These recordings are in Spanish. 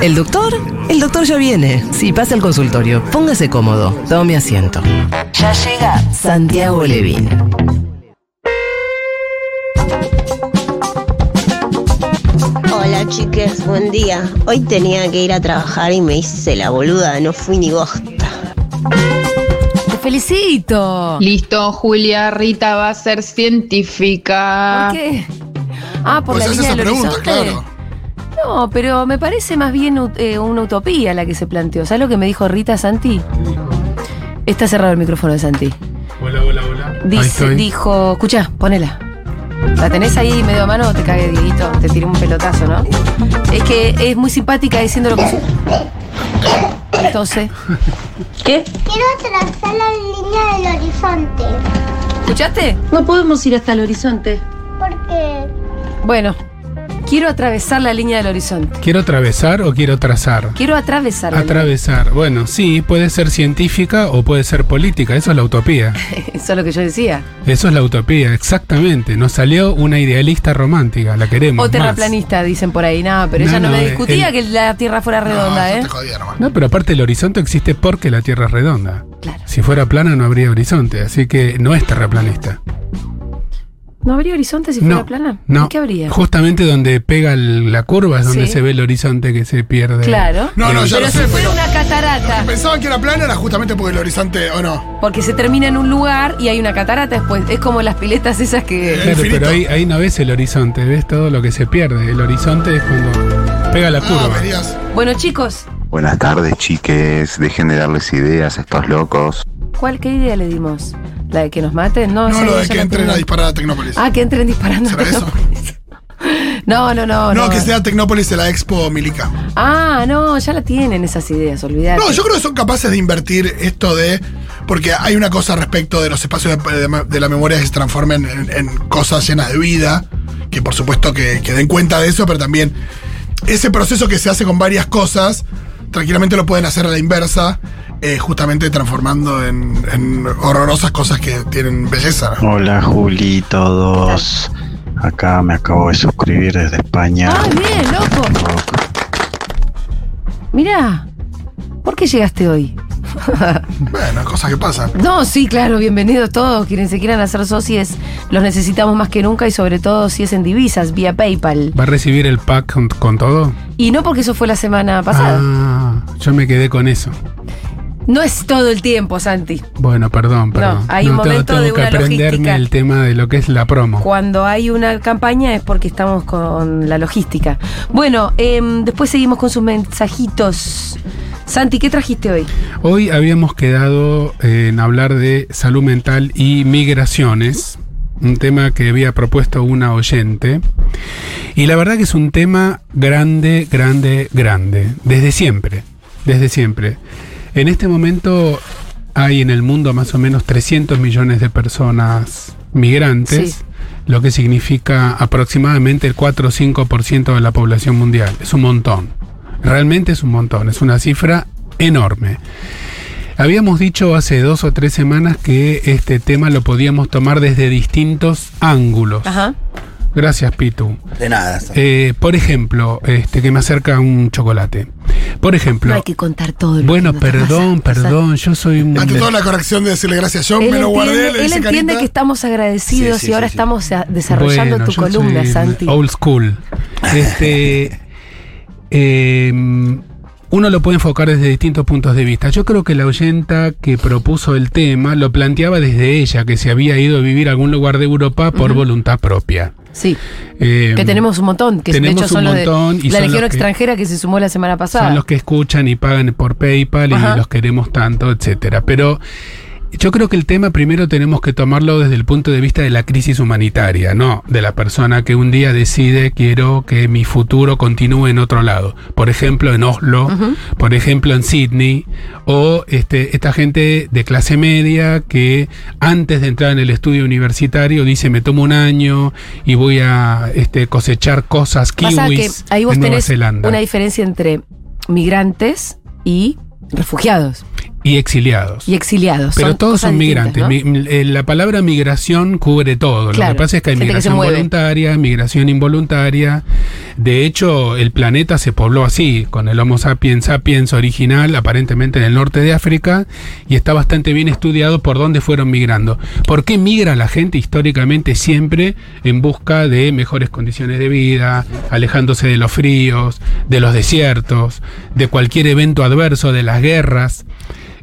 ¿El doctor? El doctor ya viene. Sí, pasa al consultorio. Póngase cómodo. Tome asiento. Ya llega Santiago Levín. Hola chiques, buen día. Hoy tenía que ir a trabajar y me hice la boluda, no fui ni bosta. ¡Te felicito! Listo, Julia, Rita va a ser científica. ¿Por qué? Ah, por Pues la línea del pregunta, horizonte. claro. No, pero me parece más bien eh, una utopía la que se planteó. ¿Sabes lo que me dijo Rita Santi? Está cerrado el micrófono de Santi. Hola, hola, hola. Dice, dijo, escucha, ponela. ¿La tenés ahí medio a mano o te cague, Dieguito? Te tiré un pelotazo, ¿no? Es que es muy simpática diciendo lo que... Entonces, ¿Qué? Quiero trazar la línea del horizonte. ¿escuchaste? No podemos ir hasta el horizonte. Porque Bueno, quiero atravesar la línea del horizonte. ¿Quiero atravesar o quiero trazar? Quiero atravesar la Atravesar. Bueno, sí, puede ser científica o puede ser política. Eso es la utopía. Eso es lo que yo decía. Eso es la utopía, exactamente. Nos salió una idealista romántica. La queremos. O más. terraplanista, dicen por ahí. Nada, pero No, ella no, no, me eh, discutía el- que la Tierra fuera redonda, no, ¿eh? te. No, pero aparte el horizonte existe porque la Tierra es redonda. Claro. Si fuera plana no habría horizonte, así que no es terraplanista. ¿No habría horizonte si fuera No, plana? no. ¿Y ¿Qué habría? Justamente donde pega el- la curva es donde Sí. se ve el horizonte que se pierde. Claro. No, no, ya pero lo si sé, fuera pero- una catarata, Pensaban que era plana, era justamente porque el horizonte, ¿o no? porque se termina en un lugar y hay una catarata después. Es como las piletas esas que. Claro, infinito. pero ahí, ahí no ves el horizonte, ves todo lo que se pierde. El horizonte es cuando pega la Ah, curva. verías. Bueno, chicos, Buenas tardes, chiques. Dejen de darles ideas a estos locos. ¿Cuál qué idea le dimos? ¿La de que nos maten? No, No, lo de que entren a disparar a Tecnópolis. Ah, que entren disparando. ¿Será eso? No, no, no. no, que sea Tecnópolis en la Expo Milica. Ah, no, ya la tienen esas ideas, olvidate. No, yo creo que son capaces de invertir esto de. Porque hay una cosa respecto de los espacios de, de- de la memoria que se transformen en, en cosas llenas de vida. Que por supuesto que, que den cuenta de eso, pero también ese proceso que se hace con varias cosas, tranquilamente lo pueden hacer a la inversa, eh, justamente transformando en, en horrorosas cosas que tienen belleza. ¿no? Hola Juli, todos. Acá me acabo de suscribir desde España. Ah, bien, loco. Mirá, ¿por qué llegaste hoy? Bueno, cosas que pasan. No, sí, claro, bienvenidos todos. Quienes se quieran hacer socios, los necesitamos más que nunca y sobre todo si es en divisas, vía PayPal. ¿Va a recibir el pack con, con todo? Y no porque eso fue la semana pasada. Ah, yo me quedé con eso. No es todo el tiempo, Santi. Bueno, perdón, perdón. hay un tengo- momento tengo de que una aprenderme logística. el tema de lo que es la promo. Cuando hay una campaña es porque estamos con la logística. Bueno, em, después seguimos con sus mensajitos. Santi, ¿qué trajiste hoy? Hoy habíamos quedado eh, en hablar de salud mental y migraciones, un tema que había propuesto una oyente. Y la verdad que es un tema grande, grande, grande, desde siempre, desde siempre. En este momento hay en el mundo más o menos 300 millones de personas migrantes, Sí. lo que significa aproximadamente el 4 o 5% de la población mundial. Es un montón. Realmente es un montón, es una cifra enorme. Habíamos dicho hace dos o tres semanas que este tema lo podíamos tomar desde distintos ángulos. Ajá. Gracias, Pitu. De nada. Eh, por ejemplo, este que me acerca un chocolate. Por ejemplo, No hay que contar todo. lo bueno, que perdón, perdón, yo soy un... Ante todo la corrección de decirle gracias, yo Él me lo guardé, él entiende carita. que estamos agradecidos Sí, sí, y ahora sí, estamos a- desarrollando Bueno, tu columna, Santi. Old school. Este, eh, uno lo puede enfocar desde distintos puntos de vista. Yo creo que la oyenta que propuso el tema lo planteaba desde ella, que se había ido a vivir a algún lugar de Europa por voluntad propia. Sí, Eh, que tenemos un montón, que de tenemos hecho son un los de montón y la Legión los que- extranjera que se sumó la semana pasada. Son los que escuchan y pagan por PayPal Ajá. y los queremos tanto, etcétera. Pero yo creo que el tema primero tenemos que tomarlo desde el punto de vista de la crisis humanitaria, no de la persona que un día decide quiero que mi futuro continúe en otro lado. Por ejemplo, en Oslo, por ejemplo, en Sydney, o este, esta gente de clase media que antes de entrar en el estudio universitario dice me tomo un año y voy a este, cosechar cosas Pasa que kiwis ahí vos en Nueva tenés Zelanda. una diferencia entre migrantes y refugiados. Y exiliados. Y exiliados. Pero todos son migrantes. eh, la palabra migración cubre todo. Claro, Lo que pasa es que hay que migración voluntaria, migración involuntaria. De hecho, el planeta se pobló así, con el Homo sapiens sapiens original, aparentemente en el norte de África, y está bastante bien estudiado por dónde fueron migrando. ¿Por qué migra la gente históricamente siempre en busca de mejores condiciones de vida, alejándose de los fríos, de los desiertos, de cualquier evento adverso, de las guerras?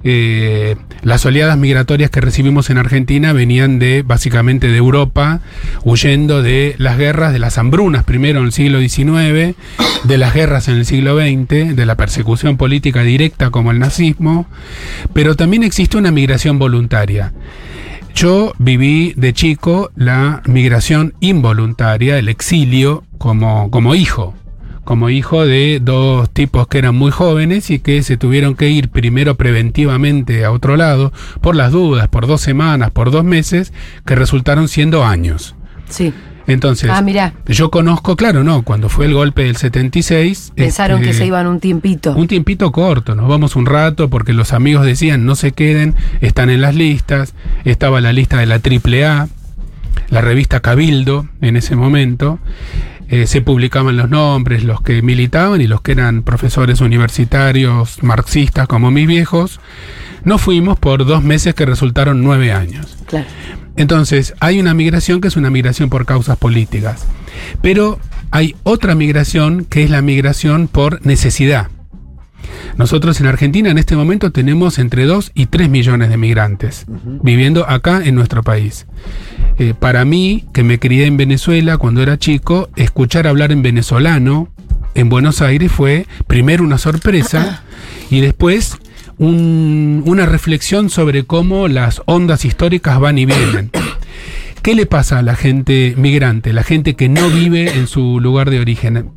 Eh, las oleadas migratorias que recibimos en Argentina venían de básicamente de Europa, huyendo de las guerras, de las hambrunas primero en el siglo XIX, de las guerras en el siglo XX, de la persecución política directa como el nazismo, pero también existe una migración voluntaria. Yo viví de chico la migración involuntaria, el exilio, como, como hijo como hijo de dos tipos que eran muy jóvenes y que se tuvieron que ir primero preventivamente a otro lado por las dudas, por dos semanas, por dos meses, que resultaron siendo años. Sí. Entonces, Ah, mirá. yo conozco, claro, no, cuando fue el golpe del 76. Pensaron que este, se iban un tiempito. un tiempito corto, nos vamos un rato porque los amigos decían no se queden, están en las listas, estaba la lista de la AAA, la revista Cabildo en ese momento, eh, se publicaban los nombres, los que militaban y los que eran profesores universitarios marxistas como mis viejos, no fuimos por dos meses que resultaron nueve años. Claro. Entonces, hay una migración que es una migración por causas políticas. Pero hay otra migración que es la migración por necesidad. Nosotros en Argentina en este momento tenemos entre 2 y 3 millones de migrantes viviendo acá en nuestro país. Eh, para mí, que me crié en Venezuela cuando era chico, escuchar hablar en venezolano en Buenos Aires fue primero una sorpresa y después un- una reflexión sobre cómo las ondas históricas van y vienen. ¿Qué le pasa a la gente migrante, la gente que no vive en su lugar de origen?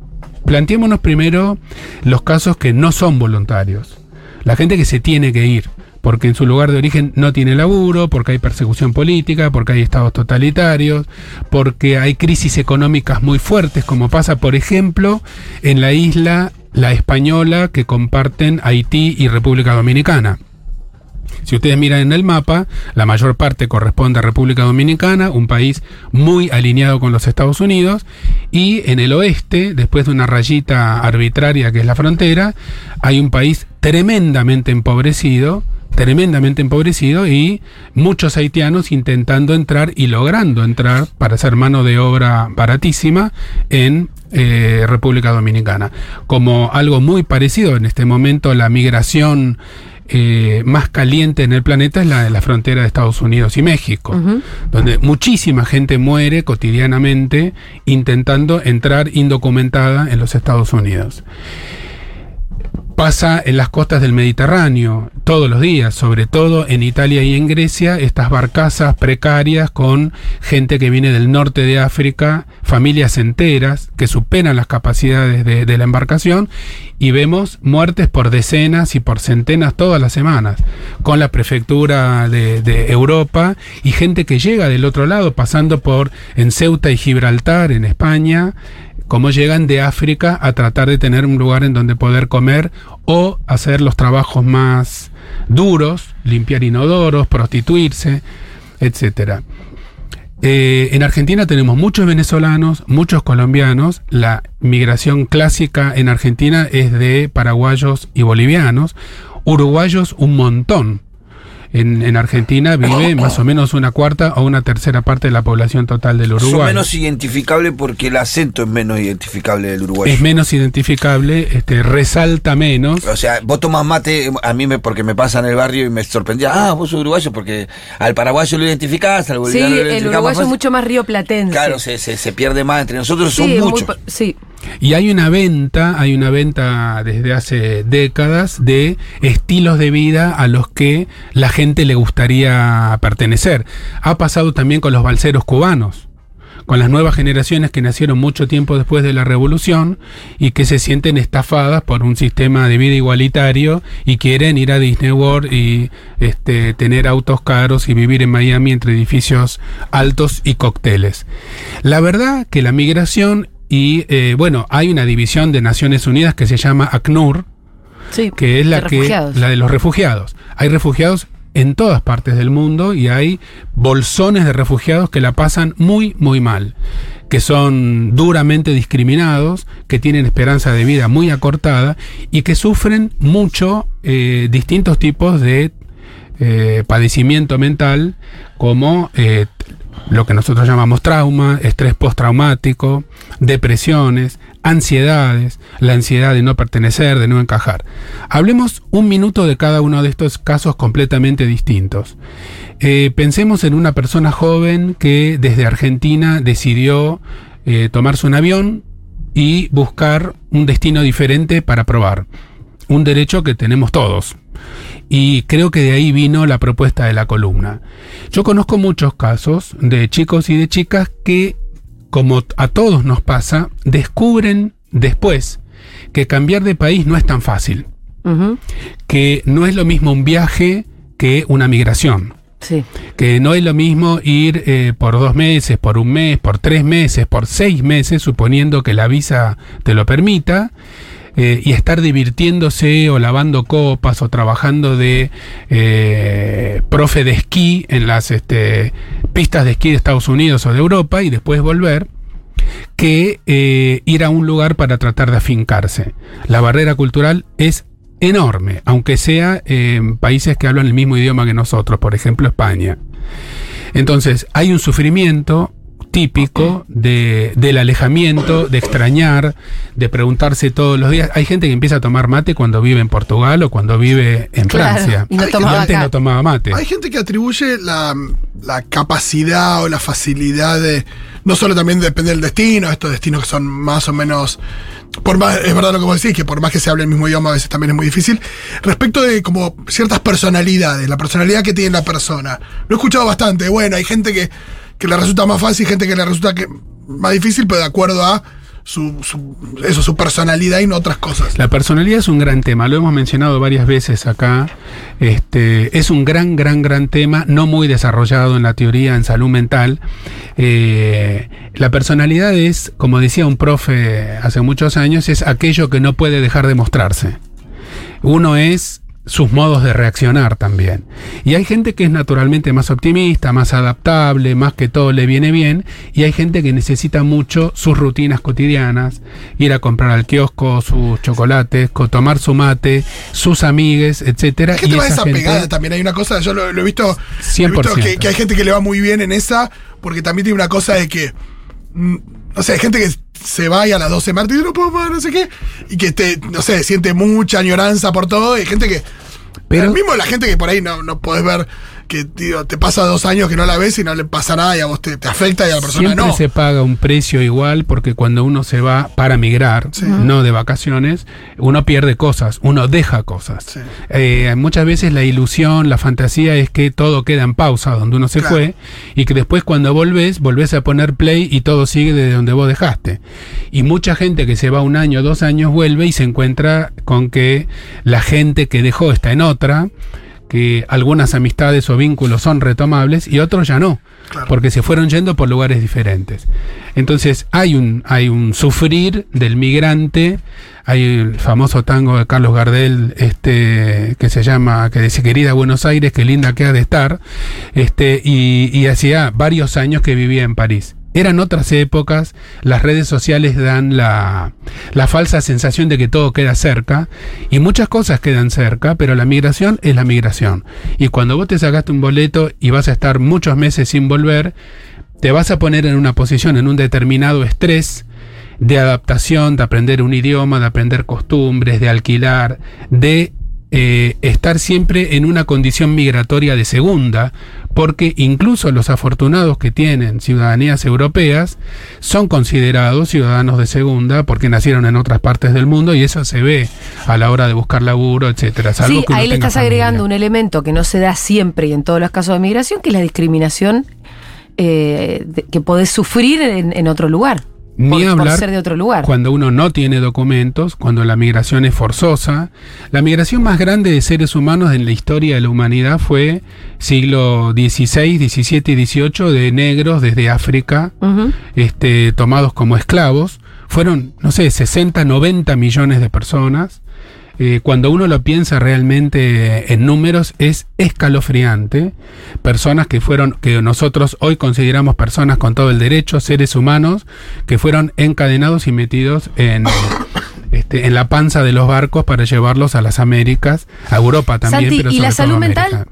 Planteémonos primero los casos que no son voluntarios. La gente que se tiene que ir, porque en su lugar de origen no tiene laburo, porque hay persecución política, porque hay estados totalitarios, porque hay crisis económicas muy fuertes, como pasa, por ejemplo, en la isla La Española que comparten Haití y República Dominicana. Si ustedes miran en el mapa, la mayor parte corresponde a República Dominicana, un país muy alineado con los Estados Unidos, y en el oeste, después de una rayita arbitraria que es la frontera, hay un país tremendamente empobrecido, tremendamente empobrecido y muchos haitianos intentando entrar y logrando entrar para ser mano de obra baratísima en eh, República Dominicana. Como algo muy parecido en este momento, la migración eh, más caliente en el planeta es la de la frontera de Estados Unidos y México, donde muchísima gente muere cotidianamente intentando entrar indocumentada en los Estados Unidos. Pasa en las costas del Mediterráneo todos los días, sobre todo en Italia y en Grecia, estas barcazas precarias con gente que viene del norte de África, familias enteras que superan las capacidades de, la embarcación y vemos muertes por decenas y por centenas todas las semanas, con la prefectura de, de Europa y gente que llega del otro lado, pasando por en Ceuta y Gibraltar, en España, cómo llegan de África a tratar de tener un lugar en donde poder comer o hacer los trabajos más duros, limpiar inodoros, prostituirse, etcétera. Eh, en Argentina tenemos muchos venezolanos, muchos colombianos. La migración clásica en Argentina es de paraguayos y bolivianos. Uruguayos un montón. En, en Argentina vive más o menos una cuarta o una tercera parte de la población total del Uruguay. menos identificables porque el acento es menos identificable del uruguayo. es menos identificable, este, resalta menos. O sea, vos tomás mate, a mí me, porque me pasa en el barrio y me sorprendía, ah, vos sos uruguayo, porque al paraguayo lo identificás, al Sí, boliviano lo el identificás más uruguayo es mucho más río platense. Claro, se, se, se pierde más entre nosotros, Sí, son es muy muchos. pa- sí. Y hay una venta, hay una venta desde hace décadas de estilos de vida a los que la gente le gustaría pertenecer. Ha pasado también con los balseros cubanos, con las nuevas generaciones que nacieron mucho tiempo después de la revolución y que se sienten estafadas por un sistema de vida igualitario y quieren ir a Disney World y este, tener autos caros y vivir en Miami entre edificios altos y cócteles. La verdad que la migración y eh, bueno, hay una división de Naciones Unidas que se llama ACNUR, Sí, que es la de que refugiados. la de los refugiados. Hay refugiados en todas partes del mundo y hay bolsones de refugiados que la pasan muy, muy mal, que son duramente discriminados, que tienen esperanza de vida muy acortada y que sufren mucho eh, distintos tipos de eh, padecimiento mental como eh, lo que nosotros llamamos trauma, estrés postraumático, depresiones, ansiedades, la ansiedad de no pertenecer, de no encajar. Hablemos un minuto de cada uno de estos casos completamente distintos. Eh, pensemos en una persona joven que desde Argentina decidió eh, tomarse un avión y buscar un destino diferente para probar. Un derecho que tenemos todos. Y creo que de ahí vino la propuesta de la columna. Yo conozco muchos casos de chicos y de chicas que, como a todos nos pasa, descubren después que cambiar de país no es tan fácil. Que no es lo mismo un viaje que una migración. Sí. Que no es lo mismo ir eh, por dos meses, por un mes, por tres meses, por seis meses, suponiendo que la visa te lo permita, eh, y estar divirtiéndose o lavando copas o trabajando de eh, profe de esquí en las este, pistas de esquí de Estados Unidos o de Europa y después volver que eh, ir a un lugar para tratar de afincarse. La barrera cultural es enorme, aunque sea en países que hablan el mismo idioma que nosotros, por ejemplo España. Entonces, hay un sufrimiento típico de, del alejamiento, de extrañar, de preguntarse todos los días. Hay gente que empieza a tomar mate cuando vive en Portugal o cuando vive en Claro, Francia. y no antes acá. no tomaba mate. Hay gente que atribuye la, la capacidad o la facilidad de. No solo también depende del destino, estos destinos que son más o menos. Por más, es verdad lo que vos decís, que por más que se hable el mismo idioma, a veces también es muy difícil. Respecto de como ciertas personalidades, la personalidad que tiene la persona. Lo he escuchado bastante. Bueno, hay gente que, que le resulta más fácil, gente que le resulta que más difícil, pero de acuerdo a su, eso, su personalidad y no otras cosas. La personalidad es un gran tema, lo hemos mencionado varias veces acá. Este, es un gran, gran, gran tema, no muy desarrollado en la teoría en salud mental. Eh, la personalidad es, como decía un profe hace muchos años, es aquello que no puede dejar de mostrarse. Uno es sus modos de reaccionar también. Y hay gente que es naturalmente más optimista, más adaptable, más que todo le viene bien, y hay gente que necesita mucho sus rutinas cotidianas, ir a comprar al kiosco sus chocolates, co- tomar su mate, sus amigues, etcétera. Hay gente y más esa también. Hay una cosa, yo lo, lo he visto, lo he 100%. visto que, que hay gente que le va muy bien en esa, porque también tiene una cosa de que. Mm, No sé, hay gente que se va y a las 12 martes no puedo más, no sé qué, y que te, no sé, siente mucha añoranza por todo, y hay gente que. Pero- Pero mismo la gente que por ahí no, no podés ver que tío, te pasa dos años que no la ves y no le pasa nada y a vos te, te afecta y a la persona Siempre no. se paga un precio igual porque cuando uno se va para migrar, no de vacaciones, uno pierde cosas, uno deja cosas. Sí. Eh, muchas veces la ilusión, la fantasía es que todo queda en pausa donde uno se Claro. fue y que después cuando volvés, volvés a poner play y todo sigue desde donde vos dejaste. Y mucha gente que se va un año, dos años, vuelve y se encuentra con que la gente que dejó está en otra que algunas amistades o vínculos son retomables y otros ya no, Claro. porque se fueron yendo por lugares diferentes. Entonces hay un, hay un sufrir del migrante, hay el famoso tango de Carlos Gardel, este, que se llama, que dice querida Buenos Aires, qué linda que ha de estar, este, y, y hacía varios años que vivía en París. Eran otras épocas, las redes sociales dan la, falsa sensación de que todo queda cerca y muchas cosas quedan cerca, pero la migración es la migración. Y cuando vos te sacaste un boleto y vas a estar muchos meses sin volver, te vas a poner en una posición, en un determinado estrés de adaptación, de aprender un idioma, de aprender costumbres, de alquilar, de eh, estar siempre en una condición migratoria de segunda, porque incluso los afortunados que tienen ciudadanías europeas son considerados ciudadanos de segunda porque nacieron en otras partes del mundo y eso se ve a la hora de buscar laburo, etcétera. Sí, ahí le estás agregando un elemento que no se da siempre y en todos los casos de migración, que es la discriminación eh, de- que podés sufrir en, en otro lugar. Ni por, por hablar ser de otro lugar. cuando uno no tiene documentos, cuando la migración es forzosa. La migración más grande de seres humanos en la historia de la humanidad fue siglo XVI, XVII y XVIII de negros desde África, este, tomados como esclavos. Fueron, no sé, 60, 90 millones de personas. Eh, cuando uno lo piensa realmente en números, es escalofriante. Personas que fueron, que nosotros hoy consideramos personas con todo el derecho, seres humanos, que fueron encadenados y metidos en, este, en la panza de los barcos para llevarlos a las Américas, a Europa también. Santi, pero ¿y sobre la todo salud América. mental?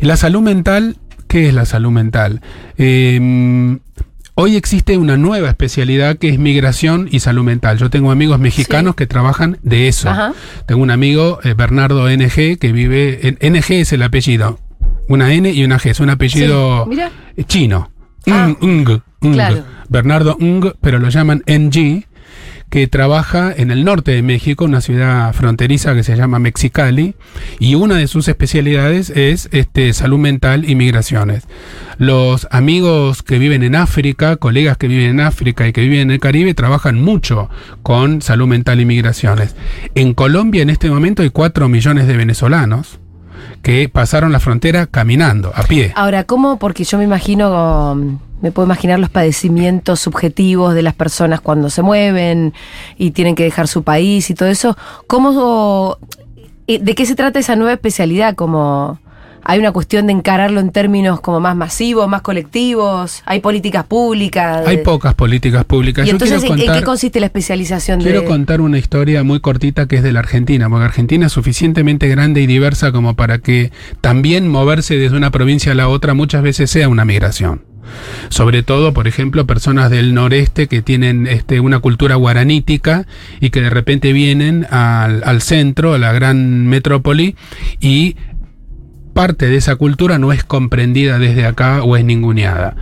Y la salud mental, ¿qué es la salud mental? Eh, hoy existe una nueva especialidad que es migración y salud mental. Yo tengo amigos mexicanos que trabajan de eso. Ajá. Tengo un amigo, eh, Bernardo NG, que vive en NG es el apellido. Una N y una G, es un apellido Sí, chino. Ah, Ng, Ng, Ng. claro. Bernardo Ng, pero lo llaman NG, que trabaja en el norte de México, una ciudad fronteriza que se llama Mexicali, y una de sus especialidades es este, salud mental y migraciones. Los amigos que viven en África, colegas que viven en África y que viven en el Caribe, trabajan mucho con salud mental y migraciones. En Colombia en este momento hay 4 millones de venezolanos que pasaron la frontera caminando, a pie. Ahora, ¿cómo? Porque yo me imagino, um, me puedo imaginar los padecimientos subjetivos de las personas cuando se mueven y tienen que dejar su país y todo eso. ¿Cómo, eh, de qué se trata esa nueva especialidad? Como hay una cuestión de encararlo en términos como más masivos, más colectivos. Hay políticas públicas. Hay pocas políticas públicas. Y Yo entonces, quiero ¿en- ¿en contar- qué consiste la especialización Quiero de contar una historia muy cortita que es de la Argentina, porque Argentina es suficientemente grande y diversa como para que también moverse desde una provincia a la otra muchas veces sea una migración. Sobre todo, por ejemplo, personas del noreste que tienen este, una cultura guaranítica y que de repente vienen al, al centro, a la gran metrópoli, y parte de esa cultura no es comprendida desde acá o es ninguneada.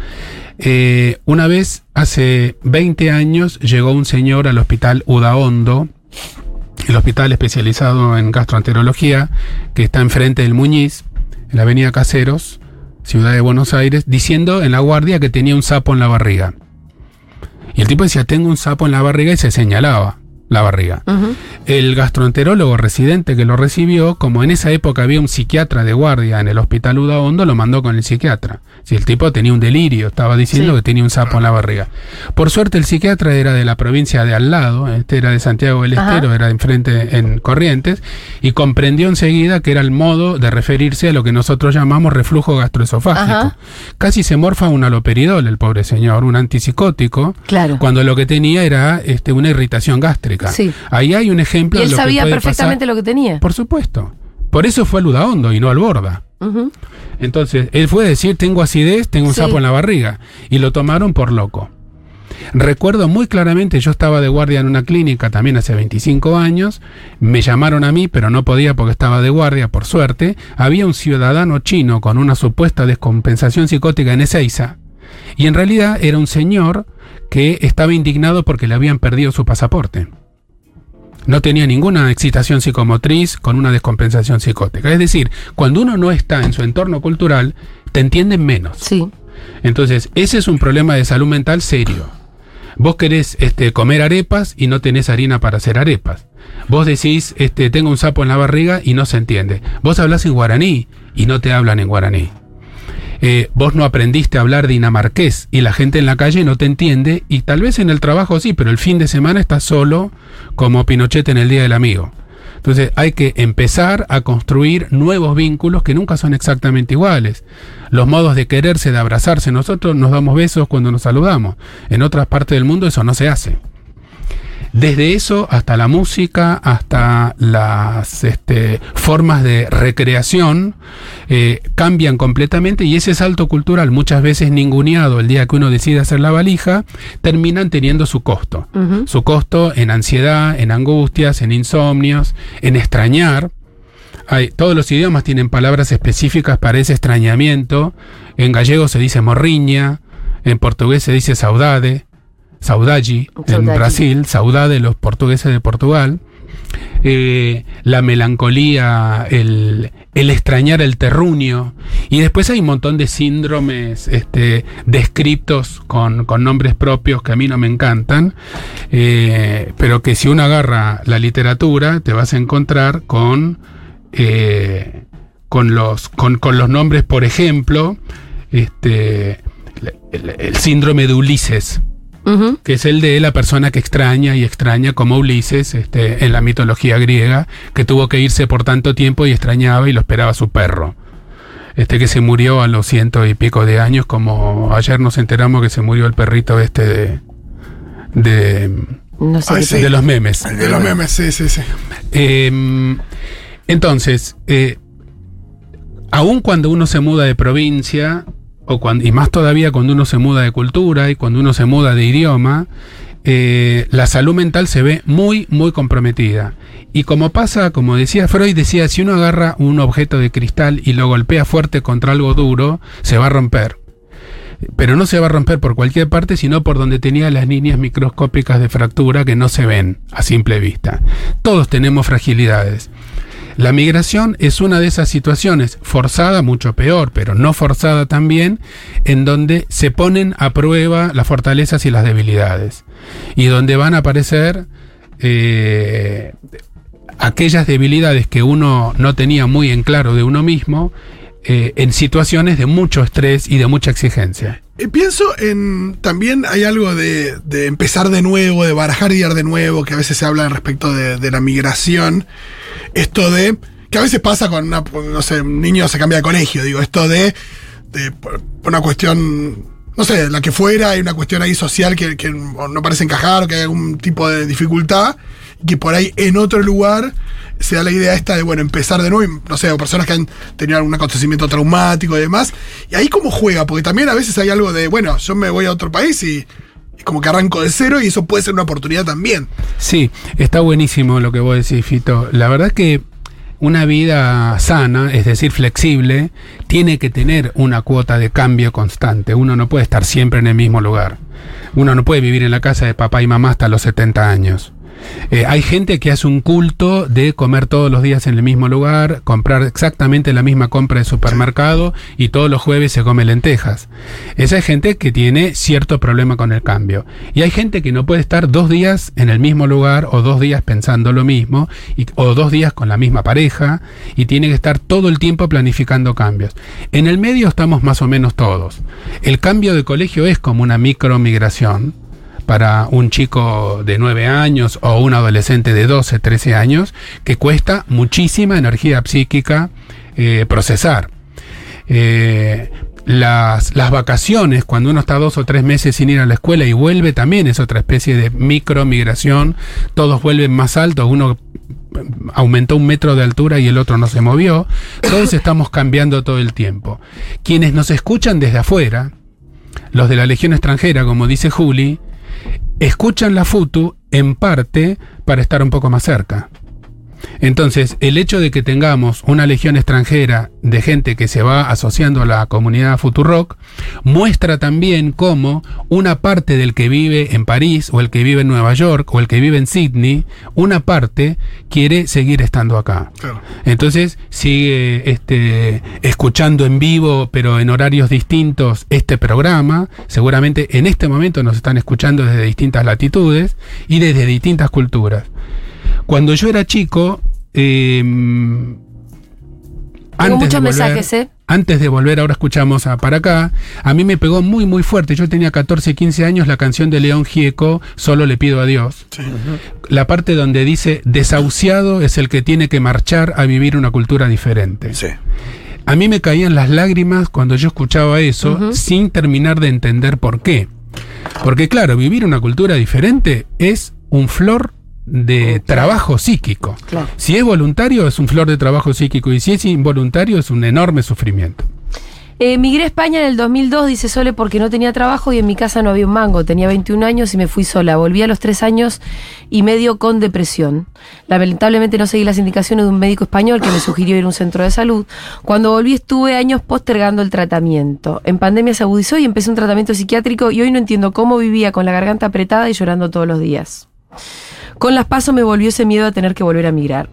Eh, una vez, hace 20 años, llegó un señor al hospital Udaondo, el hospital especializado en gastroenterología, que está enfrente del Muñiz, en la avenida Caseros, ciudad de Buenos Aires, diciendo en la guardia que tenía un sapo en la barriga. Y el tipo decía, tengo un sapo en la barriga y se señalaba la barriga. El gastroenterólogo residente que lo recibió, como en esa época había un psiquiatra de guardia en el hospital Udaondo, lo mandó con el psiquiatra. Si el tipo tenía un delirio, estaba diciendo Sí. que tenía un sapo en la barriga. Por suerte el psiquiatra era de la provincia de al lado, este era de Santiago del Ajá. Estero, era enfrente en Corrientes, y comprendió enseguida que era el modo de referirse a lo que nosotros llamamos reflujo gastroesofágico. Ajá. Casi se morfa un aloperidol el pobre señor, un antipsicótico, Claro. cuando lo que tenía era este, una irritación gástrica. Sí. Ahí hay un ejemplo Y él de lo que sabía puede perfectamente pasar. lo que tenía. Por supuesto. Por eso fue al Udaondo y no al Borda. Entonces, él fue a decir, tengo acidez, tengo un Sí. sapo en la barriga. Y lo tomaron por loco. Recuerdo muy claramente, yo estaba de guardia en una clínica también hace 25 años, me llamaron a mí, pero no podía porque estaba de guardia, por suerte. Había un ciudadano chino con una supuesta descompensación psicótica en Ezeiza, y en realidad era un señor que estaba indignado porque le habían perdido su pasaporte. No tenía ninguna excitación psicomotriz con una descompensación psicótica. Es decir, cuando uno no está en su entorno cultural, te entienden menos. Sí. Entonces, ese es un problema de salud mental serio. Vos querés este, comer arepas y no tenés harina para hacer arepas. Vos decís, este, tengo un sapo en la barriga y no se entiende. Vos hablas en guaraní y no te hablan en guaraní. Eh, vos no aprendiste a hablar dinamarqués y la gente en la calle no te entiende y tal vez en el trabajo sí, pero el fin de semana estás solo como Pinochet en el Día del Amigo. Entonces hay que empezar a construir nuevos vínculos que nunca son exactamente iguales. Los modos de quererse, de abrazarse, nosotros nos damos besos cuando nos saludamos. En otras partes del mundo eso no se hace. Desde eso hasta la música, hasta las este, formas de recreación, eh, cambian completamente y ese salto cultural, muchas veces ninguneado el día que uno decide hacer la valija, terminan teniendo su costo. Su costo en ansiedad, en angustias, en insomnios, en extrañar. Hay, todos los idiomas tienen palabras específicas para ese extrañamiento. En gallego se dice morriña, en portugués se dice saudade, saudade, en. Brasil, saudade los portugueses de Portugal. Eh, la melancolía, el, el extrañar el terruño. Y después hay un montón de síndromes este, descritos con, con nombres propios que a mí no me encantan, eh, pero que si uno agarra la literatura te vas a encontrar con, eh, con, los, con, con los nombres, por ejemplo, este, el, el síndrome de Ulises. Que es el de la persona que extraña y extraña, como Ulises este, en la mitología griega, que tuvo que irse por tanto tiempo y extrañaba y lo esperaba su perro. Este que se murió a los ciento y pico de años, como ayer nos enteramos que se murió el perrito este de, de, No sé Ay, qué sí. de los memes. De los memes, sí, sí, sí. Eh, entonces, eh, aun cuando uno se muda de provincia, o cuan- y más todavía cuando uno se muda de cultura y cuando uno se muda de idioma, eh, la salud mental se ve muy, muy comprometida. Y como pasa, como decía Freud, decía, si uno agarra un objeto de cristal y lo golpea fuerte contra algo duro, se va a romper. Pero no se va a romper por cualquier parte, sino por donde tenía las líneas microscópicas de fractura que no se ven a simple vista. Todos tenemos fragilidades. La migración es una de esas situaciones, forzada mucho peor, pero no forzada también, en donde se ponen a prueba las fortalezas y las debilidades. Y donde van a aparecer eh, aquellas debilidades que uno no tenía muy en claro de uno mismo, eh, en situaciones de mucho estrés y de mucha exigencia. Y pienso en. También hay algo de, de empezar de nuevo, de barajar y ir de nuevo, que a veces se habla respecto de, la migración. Esto de. Que a veces pasa con una, no sé, un niño se cambia de colegio, digo, esto de. de una cuestión. No sé, la que fuera, hay una cuestión ahí social que no parece encajar o que hay algún tipo de dificultad. Y que por ahí en otro lugar se da la idea esta de, bueno, empezar de nuevo, y, no sé, o personas que han tenido algún acontecimiento traumático y demás. Y ahí cómo juega, porque también a veces hay algo de, bueno, yo me voy a otro país y, como que arranco de cero y eso puede ser una oportunidad también. Sí, está buenísimo lo que vos decís, Fito. La verdad que una vida sana, es decir, flexible, tiene que tener una cuota de cambio constante. Uno no puede estar siempre en el mismo lugar. Uno no puede vivir en la casa de papá y mamá hasta los 70 años. Eh, hay gente que hace un culto de comer todos los días en el mismo lugar, comprar exactamente la misma compra de supermercado y todos los jueves se come lentejas. Esa es gente que tiene cierto problema con el cambio. Y hay gente que no puede estar dos días en el mismo lugar o dos días pensando lo mismo o dos días con la misma pareja y tiene que estar todo el tiempo planificando cambios. En el medio estamos más o menos todos. El cambio de colegio es como una micromigración para un chico de 9 años o un adolescente de 12, 13 años, que cuesta muchísima energía psíquica eh, procesar. Eh, las, las vacaciones, cuando uno está dos o tres meses sin ir a la escuela y vuelve, también es otra especie de micromigración. Todos vuelven más altos, uno aumentó un metro de altura y el otro no se movió. Todos estamos cambiando todo el tiempo. Quienes nos escuchan desde afuera, los de la Legión extranjera, como dice Juli, escuchan la FUTU en parte para estar un poco más cerca. Entonces, el hecho de que tengamos una legión extranjera de gente que se va asociando a la comunidad Futurock muestra también cómo una parte del que vive en París o el que vive en Nueva York o el que vive en Sydney, una parte quiere seguir estando acá. Claro. Entonces sigue este, escuchando en vivo, pero en horarios distintos, este programa. Seguramente en este momento nos están escuchando desde distintas latitudes y desde distintas culturas. Cuando yo era chico, eh, Tengo muchos mensajes, ¿eh? antes de volver, ahora escuchamos a para acá, a mí me pegó muy muy fuerte. Yo tenía 14, 15 años, la canción de León Gieco, Solo le pido a Dios. La parte donde dice, desahuciado es el que tiene que marchar a vivir una cultura diferente. Sí. A mí me caían las lágrimas cuando yo escuchaba eso, sin terminar de entender por qué. Porque claro, vivir una cultura diferente es un flor de trabajo psíquico. Claro. Si es voluntario es un flor de trabajo psíquico y si es involuntario es un enorme sufrimiento. Eh, migré a España en el 2002, dice Sole, porque no tenía trabajo y en mi casa no había un mango. Tenía 21 años y me fui sola. Volví a los 3 años y medio con depresión. Lamentablemente no seguí las indicaciones de un médico español que me sugirió ir a un centro de salud. Cuando volví estuve años postergando el tratamiento. En pandemia se agudizó y empecé un tratamiento psiquiátrico y hoy no entiendo cómo vivía con la garganta apretada y llorando todos los días. Con las pasos me volvió ese miedo a tener que volver a migrar.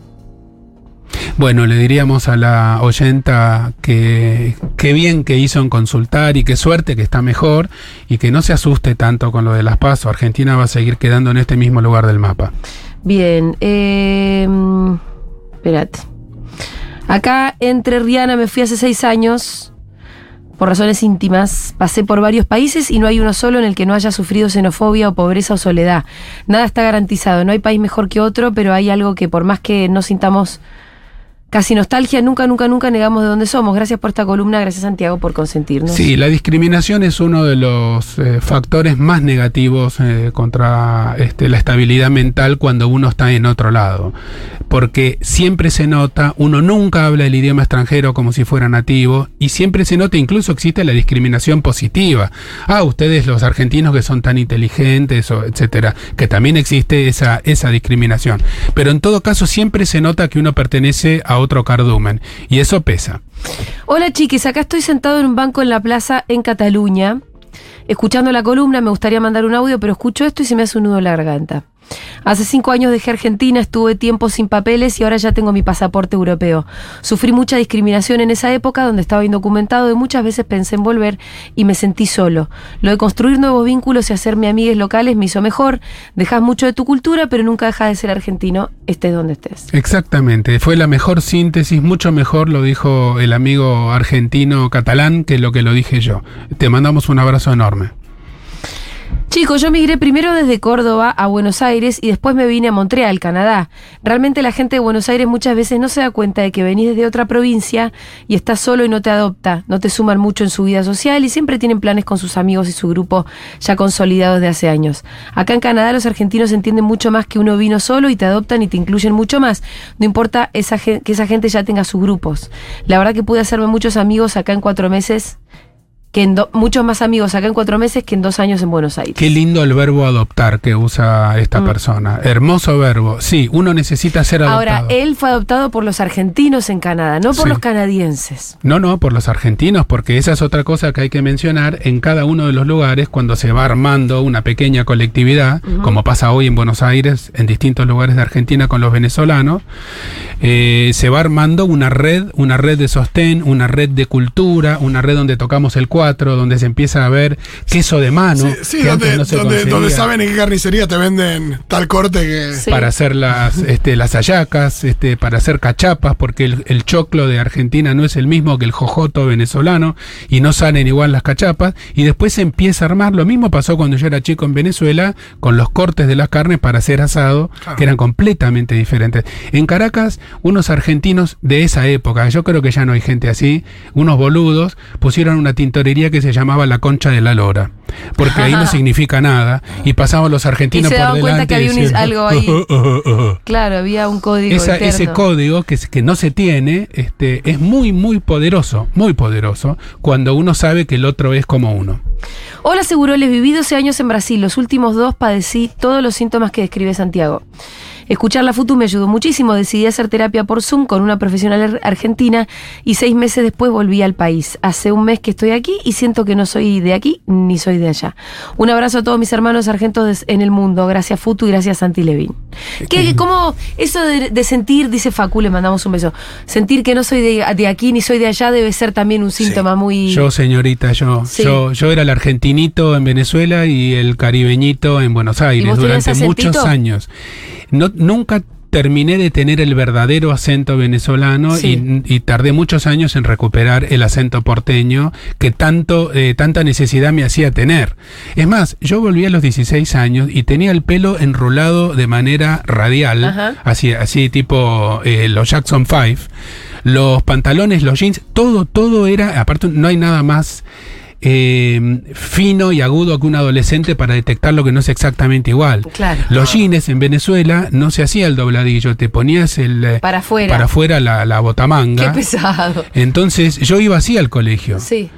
Bueno, le diríamos a la oyenta que qué bien que hizo en consultar y qué suerte que está mejor y que no se asuste tanto con lo de las pasos. Argentina va a seguir quedando en este mismo lugar del mapa. Bien, eh, espérate. Acá entre Rihanna me fui hace seis años por razones íntimas. Pasé por varios países y no hay uno solo en el que no haya sufrido xenofobia o pobreza o soledad. Nada está garantizado, no hay país mejor que otro, pero hay algo que por más que no sintamos casi nostalgia, nunca, nunca, nunca negamos de dónde somos. Gracias por esta columna, gracias Santiago por consentirnos. Sí, la discriminación es uno de los eh, factores más negativos eh, contra este, la estabilidad mental cuando uno está en otro lado. Porque siempre se nota, uno nunca habla el idioma extranjero como si fuera nativo, y siempre se nota, incluso existe la discriminación positiva. Ah, ustedes los argentinos que son tan inteligentes, etcétera, que también existe esa, esa discriminación. Pero en todo caso siempre se nota que uno pertenece a otro cardumen. Y eso pesa. Hola chiquis, acá estoy sentado en un banco en la plaza en Cataluña, escuchando la columna, me gustaría mandar un audio, pero escucho esto y se me hace un nudo en la garganta. Hace cinco años dejé Argentina, estuve tiempo sin papeles y ahora ya tengo mi pasaporte europeo. Sufrí mucha discriminación en esa época donde estaba indocumentado y muchas veces pensé en volver y me sentí solo. Lo de construir nuevos vínculos y hacerme amigues locales me hizo mejor. Dejas mucho de tu cultura, pero nunca dejas de ser argentino, estés donde estés. Exactamente, fue la mejor síntesis, mucho mejor lo dijo el amigo argentino catalán que lo que lo dije yo. Te mandamos un abrazo enorme. Chicos, yo migré primero desde Córdoba a Buenos Aires y después me vine a Montreal, Canadá. Realmente la gente de Buenos Aires muchas veces no se da cuenta de que venís desde otra provincia y estás solo y no te adopta, no te suman mucho en su vida social y siempre tienen planes con sus amigos y su grupo ya consolidados de hace años. Acá en Canadá los argentinos entienden mucho más que uno vino solo y te adoptan y te incluyen mucho más. No importa esa, que esa gente ya tenga sus grupos. La verdad que pude hacerme muchos amigos acá en cuatro meses que en muchos más amigos acá en cuatro meses que en dos años en Buenos Aires. Qué lindo el verbo adoptar que usa esta mm. persona. Hermoso verbo. Sí, uno necesita ser adoptado. Ahora, él fue adoptado por los argentinos en Canadá, no por los canadienses. No, no, por los argentinos, porque esa es otra cosa que hay que mencionar. En cada uno de los lugares, cuando se va armando una pequeña colectividad, como pasa hoy en Buenos Aires, en distintos lugares de Argentina con los venezolanos, eh, se va armando una red, una red de sostén, una red de cultura, una red donde tocamos el cuadro donde se empieza a ver queso de mano. Sí, donde, saben en qué carnicería te venden tal corte que. Para hacer las, este, las ayacas, este, para hacer cachapas, porque el, choclo de Argentina no es el mismo que el jojoto venezolano y no salen igual las cachapas. Y después se empieza a armar. Lo mismo pasó cuando yo era chico en Venezuela con los cortes de las carnes para hacer asado, que eran completamente diferentes. En Caracas, unos argentinos de esa época, yo creo que ya no hay gente así, unos boludos, pusieron una tintorería que se llamaba la concha de la lora, porque ahí no significa nada, y pasaban los argentinos y se por cuenta que había algo ahí. claro, había un código. ese código que, que no se tiene este, es muy, muy poderoso, muy poderoso, cuando uno sabe que el otro es como uno. Hola, Seguroles, viví 12 años en Brasil. Los últimos dos padecí todos los síntomas que describe Santiago. Escuchar la FUTU me ayudó muchísimo. Decidí hacer terapia por Zoom con una profesional argentina y seis meses después volví al país. Hace un mes que estoy aquí y siento que no soy de aquí ni soy de allá. Un abrazo a todos mis hermanos argentos en el mundo. Gracias FUTU y gracias Santi Levin. ¿Qué, ¿Cómo eso de, sentir, dice Facu, le mandamos un beso, sentir que no soy de, aquí ni soy de allá debe ser también un síntoma muy... Yo, señorita, yo, yo, yo era el argentinito en Venezuela y el caribeñito en Buenos Aires durante muchos años no, nunca terminé de tener el verdadero acento venezolano y, tardé muchos años en recuperar el acento porteño que tanto, eh, tanta necesidad me hacía tener. Es más, yo volví a los 16 años y tenía el pelo enrolado de manera radial, así, así tipo eh, los Jackson 5, los pantalones, los jeans, todo, todo era, aparte no hay nada más eh, fino y agudo que un adolescente para detectar lo que no es exactamente igual. Los jeans en Venezuela no se hacía el dobladillo, te ponías el eh, para afuera, para afuera la, la botamanga. Qué pesado. Entonces yo iba así al colegio. Sí.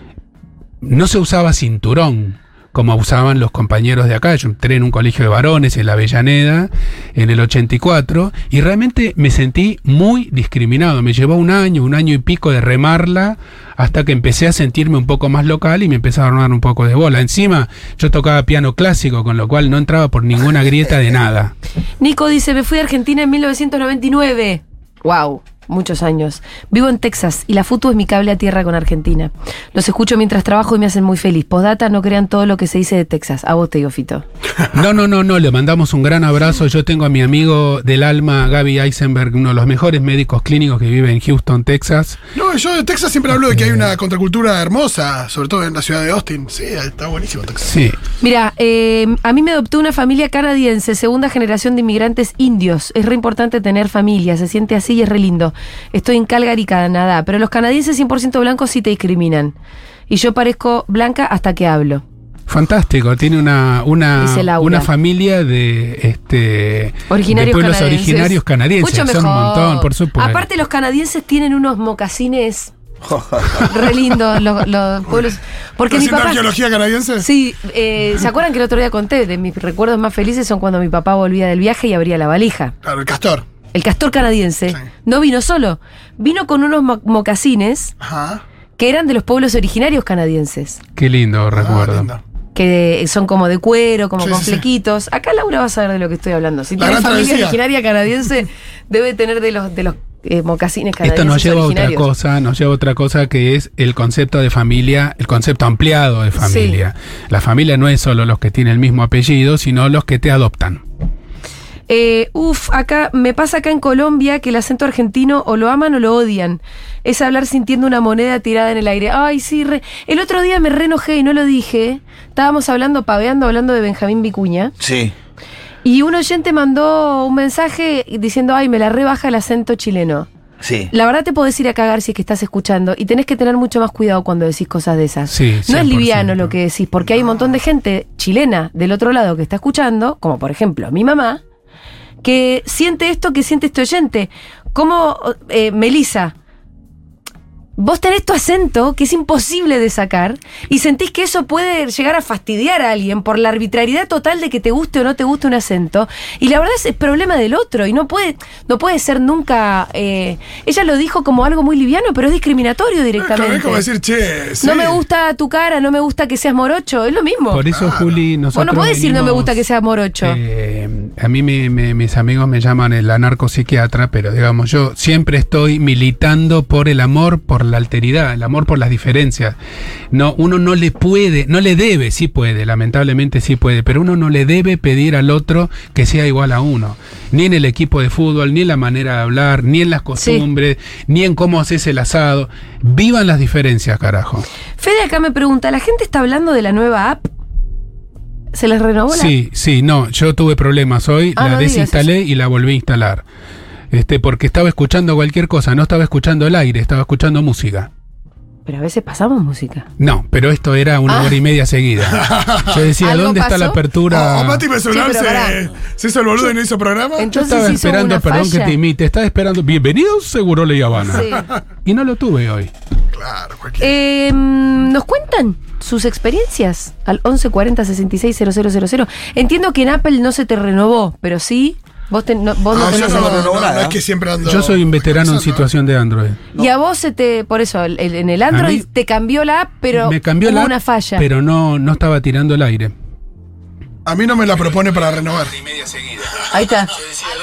No se usaba cinturón como usaban los compañeros de acá. Yo entré en un colegio de varones en la Avellaneda en el 84 y realmente me sentí muy discriminado. Me llevó un año, un año y pico de remarla hasta que empecé a sentirme un poco más local y me empezó a dar un poco de bola. Encima yo tocaba piano clásico, con lo cual no entraba por ninguna grieta de nada. Nico dice, me fui a Argentina en 1999. Wow. Muchos años. Vivo en Texas y la FUTU es mi cable a tierra con Argentina. Los escucho mientras trabajo y me hacen muy feliz. Postdata, no crean todo lo que se dice de Texas. A vos te digo, Fito. No, no, no, no, le mandamos un gran abrazo. Yo tengo a mi amigo del alma, Gaby Eisenberg, uno de los mejores médicos clínicos que vive en Houston, Texas. No, yo de Texas siempre hablo de que hay una contracultura hermosa, sobre todo en la ciudad de Austin. Sí, está buenísimo Texas. Sí. Mira, eh, a mí me adoptó una familia canadiense, segunda generación de inmigrantes indios. Es re importante tener familia, se siente así y es re lindo. Estoy en Calgary, Canadá, pero los canadienses 100% blancos sí te discriminan. Y yo parezco blanca hasta que hablo. Fantástico, tiene una, una, una familia de este Originarios de pueblos canadienses. originarios canadienses. Mucho Son un mejor. montón, por supuesto. Aparte, los canadienses tienen unos mocasines re lindos, los, los pueblos. Porque mi ¿Haciendo papá. arqueología canadiense? Sí, eh, ¿se acuerdan que el otro día conté? De mis recuerdos más felices son cuando mi papá volvía del viaje y abría la valija. Claro, el castor. El castor canadiense Sí. no vino solo, vino con unos mo- mocasines Ajá. que eran de los pueblos originarios canadienses. Qué lindo Ah, recuerdo. lindo. que son como de cuero, como Sí, con sí, sí. flequitos. Acá Laura va a saber de lo que estoy hablando. Si La tiene gran familia travesía. originaria canadiense, debe tener de los de los eh, mocasines canadienses Esto nos lleva a otra cosa, nos lleva a otra cosa que es el concepto de familia, el concepto ampliado de familia. La familia no es solo los que tienen el mismo apellido, sino los que te adoptan. Eh, uf, acá me pasa acá en Colombia que el acento argentino o lo aman o lo odian. Es hablar sintiendo una moneda tirada en el aire. Ay, sí, re- el otro día me re enojé y no lo dije. Estábamos hablando, paveando, hablando de Benjamín Vicuña. Sí. Y un oyente mandó un mensaje diciendo, ay, me la rebaja el acento chileno. Sí. La verdad te podés ir a cagar si es que estás escuchando y tenés que tener mucho más cuidado cuando decís cosas de esas. Sí, no es 100%. liviano lo que decís, porque hay un montón de gente chilena del otro lado que está escuchando, como por ejemplo mi mamá, que siente esto que siente este oyente. Como eh, Melisa, vos tenés tu acento que es imposible de sacar y sentís que eso puede llegar a fastidiar a alguien por la arbitrariedad total de que te guste o no te guste un acento. Y la verdad es el problema del otro y no puede, no puede ser nunca... eh, ella lo dijo como algo muy liviano, pero es discriminatorio Es directamente. como decir, che, sí. No me gusta tu cara, no me gusta que seas morocho, es lo mismo. Por eso, Juli, Vos nosotros. no podés decir no me gusta que seas morocho. eh, a mí me- me- mis amigos me llaman el anarcopsiquiatra, pero digamos, yo siempre estoy militando por el amor, por la alteridad, el amor por las diferencias. No, uno no le puede, no le debe, sí puede, lamentablemente sí puede, pero uno no le debe pedir al otro que sea igual a uno. Ni en el equipo de fútbol, ni en la manera de hablar, ni en las costumbres, ni en cómo haces el asado. Vivan las diferencias, carajo. Fede acá me pregunta, ¿la gente está hablando de la nueva app? ¿Se les renovó la Sí, sí, no, yo tuve problemas hoy, Ah, la no digas desinstalé y la volví a instalar. Este, porque estaba escuchando cualquier cosa, no estaba escuchando el aire, estaba escuchando música. Pero a veces pasamos música. No, pero esto era una Ah. hora y media seguida. Yo decía, ¿Algo ¿dónde está la apertura? O, o Mati Sí, se, se hizo el boludo y no hizo programa. Yo Entonces estaba hizo esperando, perdón falla. que te imite, estaba esperando, bienvenido seguro Le Habana. Sí. Y no lo tuve hoy. Claro, cualquier. Eh, ¿Nos cuentan sus experiencias al 1140 66 000? Entiendo que en Apple no se te renovó, pero sí, vos, te- no, vos no No, yo tenés no, no no, renovó no, nada. no es que siempre ando. Yo soy un veterano en situación de Android. Y a vos se te, por eso, el- el- en el Android mí- te cambió la app, pero me cambió hubo la una falla. pero no, no estaba tirando el aire. A mí no me la propone para renovar. Ahí está.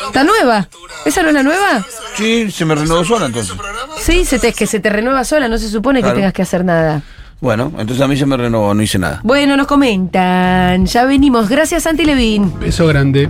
¿Está nueva? ¿Esa no es la nueva? Sí, se me renovó sola entonces. Sí, se te, es que se te renueva sola, no se supone Claro. que tengas que hacer nada. Bueno, entonces a mí se me renovó, no hice nada. Bueno, nos comentan. Ya venimos. Gracias, Santi Levin. Beso grande.